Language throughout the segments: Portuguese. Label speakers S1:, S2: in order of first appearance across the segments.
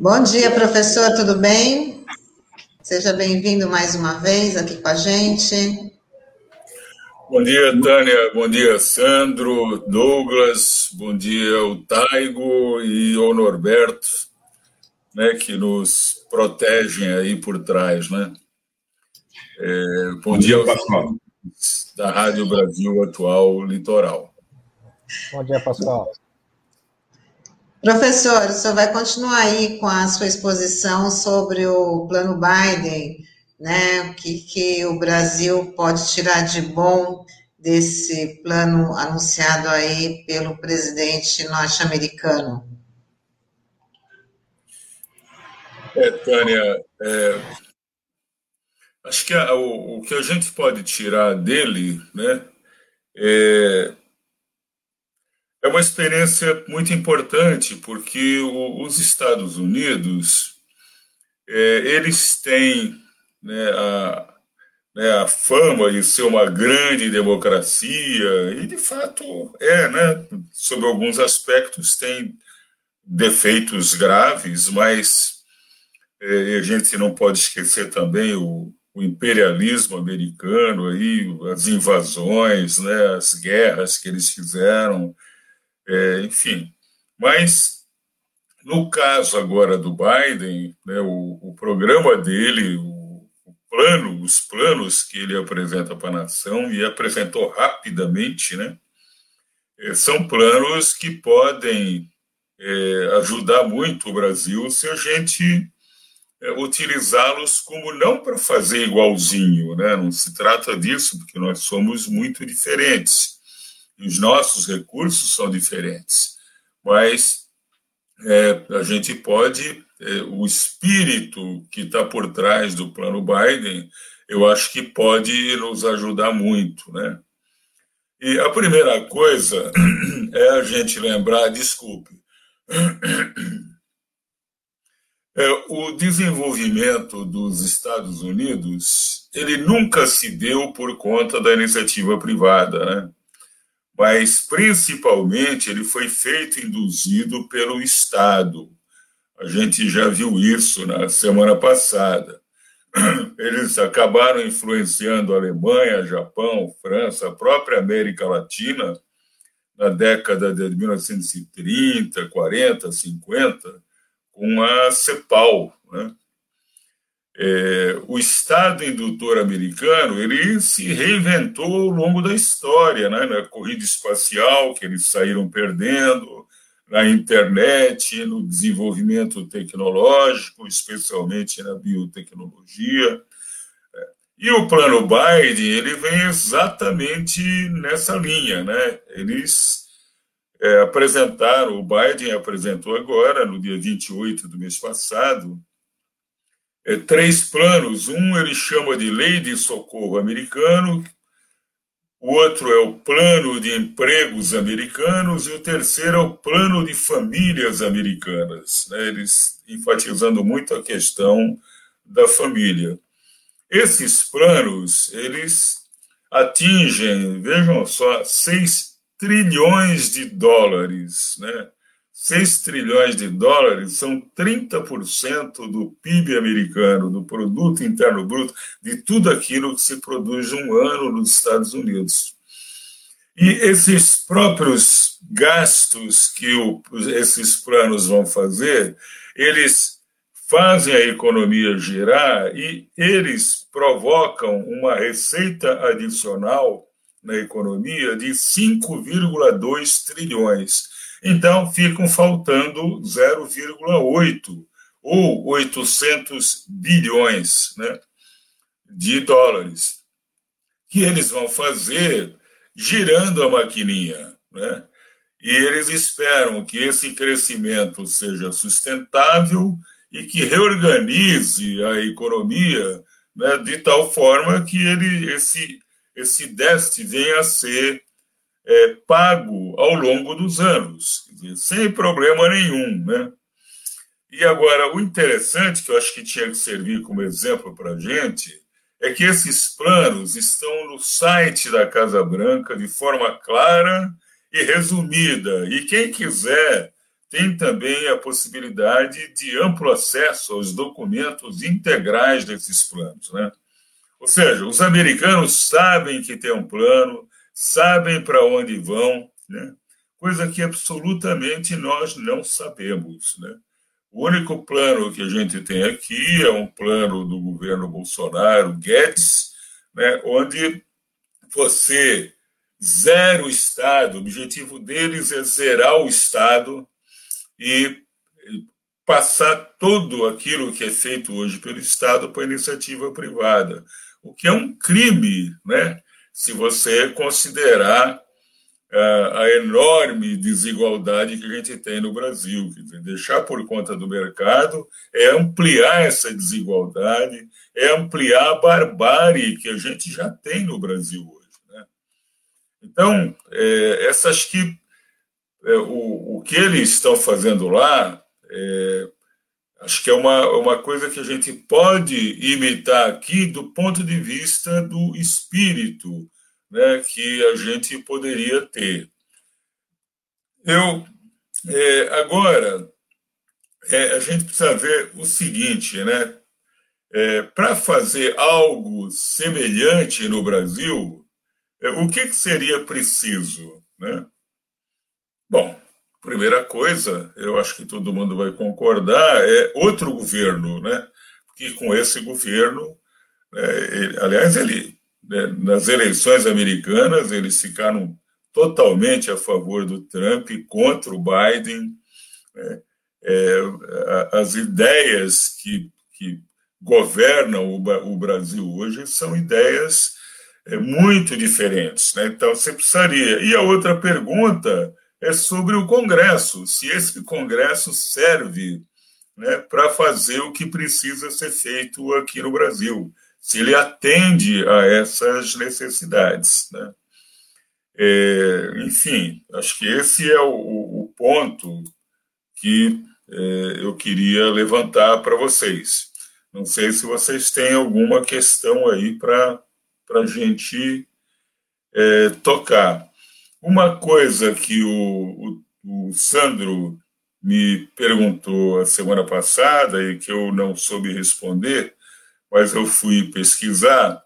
S1: Bom dia, professor, tudo bem? Seja bem-vindo mais uma vez aqui com a gente.
S2: Bom dia, Tânia. Bom dia, Sandro, Douglas. Bom dia, o Taigo e o Norberto, né, que nos protegem aí por trás, né? É, bom, bom, dia, Pascoal. Da Rádio Brasil Atual Litoral.
S3: Bom dia, Pascoal.
S1: Professor, o senhor vai continuar aí com a sua exposição sobre o plano Biden, né? O que, que o Brasil pode tirar de bom desse plano anunciado aí pelo presidente norte-americano?
S2: É, Tânia, é, acho que a, o, o, que a gente pode tirar dele, né, é, é uma experiência muito importante, porque o, os Estados Unidos, é, eles têm né, a, né, a fama de ser uma grande democracia, e de fato é, né, sob alguns aspectos tem defeitos graves, mas é, a gente não pode esquecer também o, o imperialismo americano, aí, as invasões, né, as guerras que eles fizeram, é, enfim. Mas, no caso agora do Biden, né, o, o programa dele, o, o, plano, os planos que ele apresenta para a nação, e apresentou rapidamente, né, é, são planos que podem é, ajudar muito o Brasil se a gente é, utilizá-los como não para fazer igualzinho, né? não se trata disso, porque nós somos muito diferentes os nossos recursos são diferentes, mas é, a gente pode, é, o espírito que está por trás do plano Biden, eu acho que pode nos ajudar muito, né? E a primeira coisa é a gente lembrar, desculpe, é, o desenvolvimento dos Estados Unidos ele nunca se deu por conta da iniciativa privada, né? Mas principalmente ele foi feito induzido pelo Estado. A gente já viu isso na semana passada. Eles acabaram influenciando a Alemanha, Japão, França, a própria América Latina na década de 1930, 40, 50, com a CEPAL, né? É, o Estado indutor americano ele se reinventou ao longo da história, né? na corrida espacial que eles saíram perdendo, na internet, no desenvolvimento tecnológico, especialmente na biotecnologia. E o plano Biden ele vem exatamente nessa linha, né? Eles é, apresentaram, o Biden apresentou agora, no dia 28 do mês passado, é, três planos. Um ele chama de Lei de Socorro Americano, o outro é o Plano de Empregos Americanos e o terceiro é o Plano de Famílias Americanas, né? eles enfatizando muito a questão da família. Esses planos, eles atingem, vejam só, 6 trilhões de dólares, né? 6 trilhões de dólares são 30% do PIB americano, do produto interno bruto, de tudo aquilo que se produz um ano nos Estados Unidos. E esses próprios gastos que o, esses planos vão fazer, eles fazem a economia girar e eles provocam uma receita adicional na economia de 5,2 trilhões então ficam faltando 0,8 ou 800 bilhões né, de dólares, que eles vão fazer girando a maquininha. Né? E eles esperam que esse crescimento seja sustentável e que reorganize a economia né, de tal forma que ele, esse, esse déficit venha a ser é, pago ao longo dos anos, sem problema nenhum. Né? E agora, o interessante, que eu acho que tinha que servir como exemplo para a gente, é que esses planos estão no site da Casa Branca de forma clara e resumida. E quem quiser tem também a possibilidade de amplo acesso aos documentos integrais desses planos. Né? Ou seja, os americanos sabem que tem um plano, sabem para onde vão, né? coisa que absolutamente nós não sabemos. Né? O único plano que a gente tem aqui é um plano do governo Bolsonaro, Guedes, né, onde você zera o Estado, o objetivo deles é zerar o Estado e passar tudo aquilo que é feito hoje pelo Estado para a iniciativa privada, o que é um crime, né? Se você considerar a enorme desigualdade que a gente tem no Brasil. Deixar por conta do mercado é ampliar essa desigualdade, é ampliar a barbárie que a gente já tem no Brasil hoje. Né? Então, é, essas que é, o, o que eles estão fazendo lá, é, acho que é uma, uma coisa que a gente pode imitar aqui do ponto de vista do espírito né, que a gente poderia ter. Eu é, agora é, a gente precisa ver o seguinte, né? É, Para fazer algo semelhante no Brasil, é, o que, que seria preciso, né? Bom, primeira coisa, eu acho que todo mundo vai concordar, é outro governo, né? Porque com esse governo, é, ele, aliás, ele né, nas eleições americanas, eles ficaram totalmente a favor do Trump, contra o Biden. Né? É, as ideias que, que governam o, o, Brasil hoje são ideias é, muito diferentes. Né? Então, você precisaria. E a outra pergunta é sobre o Congresso: se esse Congresso serve né, para fazer o que precisa ser feito aqui no Brasil se ele atende a essas necessidades. Né? É, enfim, acho que esse é o, o ponto que é, eu queria levantar para vocês. Não sei se vocês têm alguma questão aí para a gente é, tocar. Uma coisa que o, o, o Sandro me perguntou a semana passada e que eu não soube responder mas eu fui pesquisar,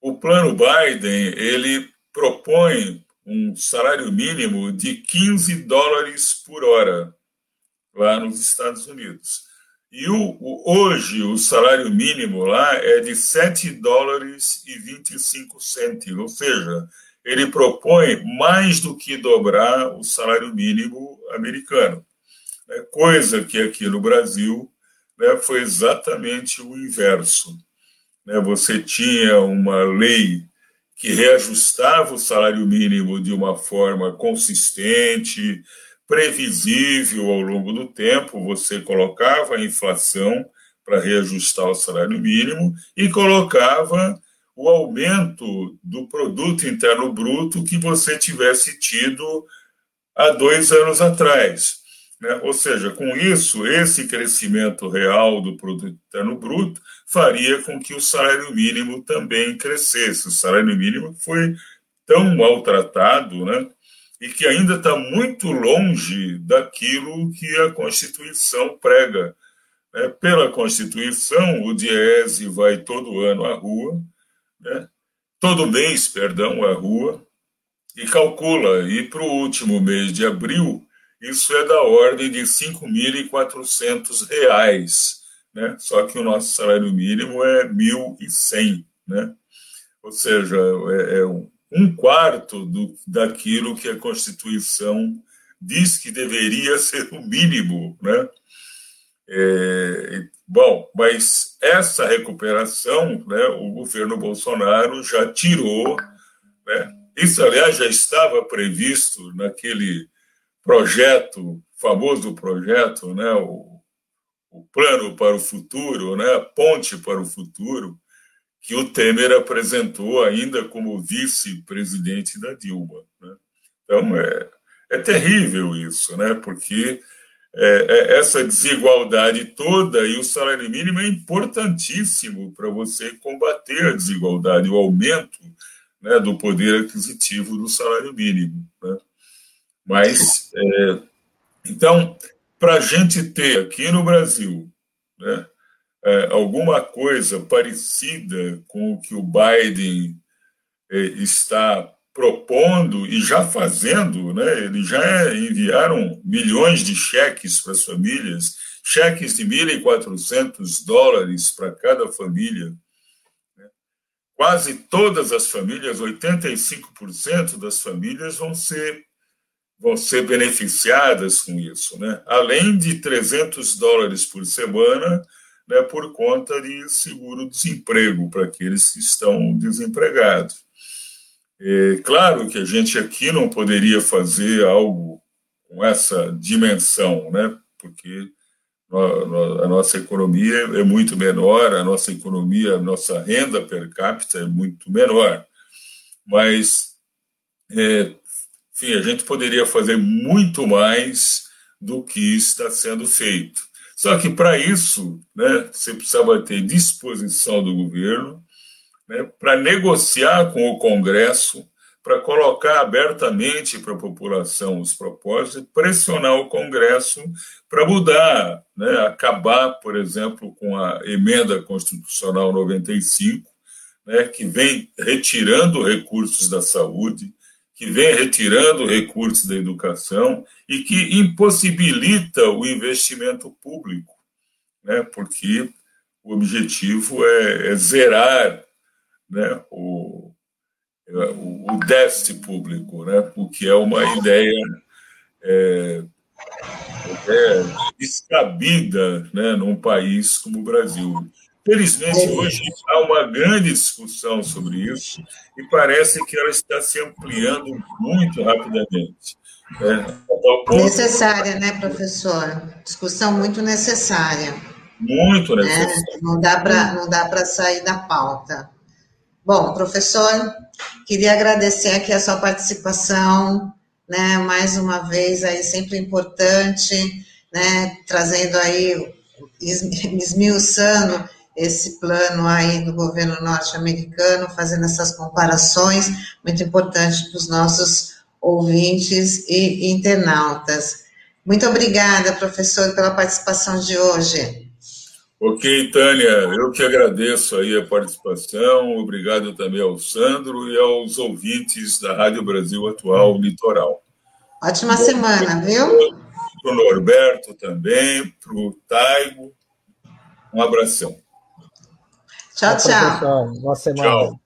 S2: o plano Biden ele propõe um salário mínimo de 15 dólares por hora lá nos Estados Unidos. E o, o, hoje o salário mínimo lá é de 7 dólares e 25 centos, ou seja, ele propõe mais do que dobrar o salário mínimo americano. É coisa que aqui no Brasil né, foi exatamente o inverso. Né? Você tinha uma lei que reajustava o salário mínimo de uma forma consistente, previsível ao longo do tempo, você colocava a inflação para reajustar o salário mínimo e colocava o aumento do produto interno bruto que você tivesse tido há dois anos atrás. Né? Ou seja, com isso, esse crescimento real do produto interno bruto faria com que o salário mínimo também crescesse. O salário mínimo foi tão maltratado, né? e que ainda está muito longe daquilo que a Constituição prega. Né? Pela Constituição, o Diese vai todo ano à rua, né? todo mês, perdão, à rua, e calcula, e para o último mês de abril, isso é da ordem de R$ 5.400, né? só que o nosso salário mínimo é R$ 1.100, né? ou seja, é, é um quarto do, daquilo que a Constituição diz que deveria ser o mínimo. Né? É, bom, mas essa recuperação né, o governo Bolsonaro já tirou. Né? Isso, aliás, já estava previsto naquele projeto, famoso projeto, né, o, o plano para o futuro, né, a ponte para o futuro, que o Temer apresentou ainda como vice-presidente da Dilma. Né? Então, é, é terrível isso, né? porque é, é essa desigualdade toda e o salário mínimo é importantíssimo para você combater a desigualdade, o aumento né, do poder aquisitivo do salário mínimo. Né? Mas, é, Então, para a gente ter aqui no Brasil né, é, alguma coisa parecida com o que o Biden é, está propondo e já fazendo, né? Eles já enviaram milhões de cheques para as famílias, cheques de 1.400 dólares para cada família. Né? Quase todas as famílias, 85% das famílias vão ser vão ser beneficiadas com isso, né? Além de 300 dólares por semana, né, por conta de seguro-desemprego para aqueles que estão desempregados. É claro que a gente aqui não poderia fazer algo com essa dimensão, né? porque a nossa economia é muito menor, a nossa economia, a nossa renda per capita é muito menor. Mas, é, enfim, a gente poderia fazer muito mais do que está sendo feito. Só que, para isso, né, você precisava ter disposição do governo, né, para negociar com o Congresso, para colocar abertamente para a população os propósitos, pressionar o Congresso para mudar, né, acabar, por exemplo, com a emenda constitucional 95, né, que vem retirando recursos da saúde, que vem retirando recursos da educação e que impossibilita o investimento público, né, porque o objetivo é, é zerar né, o, o, déficit público, né, o que é uma ideia é, é, descabida né, num país como o Brasil. Felizmente, hoje há uma grande discussão sobre isso e parece que ela está se ampliando muito rapidamente.
S1: Né? Necessária, né, professor? Discussão muito necessária.
S2: Muito né? necessária.
S1: Né? Não dá para sair da pauta. Bom, professor, queria agradecer aqui a sua participação, né, mais uma vez aí sempre importante, né, trazendo aí, esmiuçando esse plano aí do governo norte-americano, fazendo essas comparações, muito importante para os nossos ouvintes e internautas. Muito obrigada, professor, pela participação de hoje.
S2: Ok, Tânia, eu que agradeço aí a participação, obrigado também ao Sandro e aos ouvintes da Rádio Brasil Atual Litoral.
S1: Ótima Bom, semana, viu?
S2: Para o Norberto também, para o Taigo, um abração.
S1: Tchau, tchau.
S3: Boa semana. Tchau.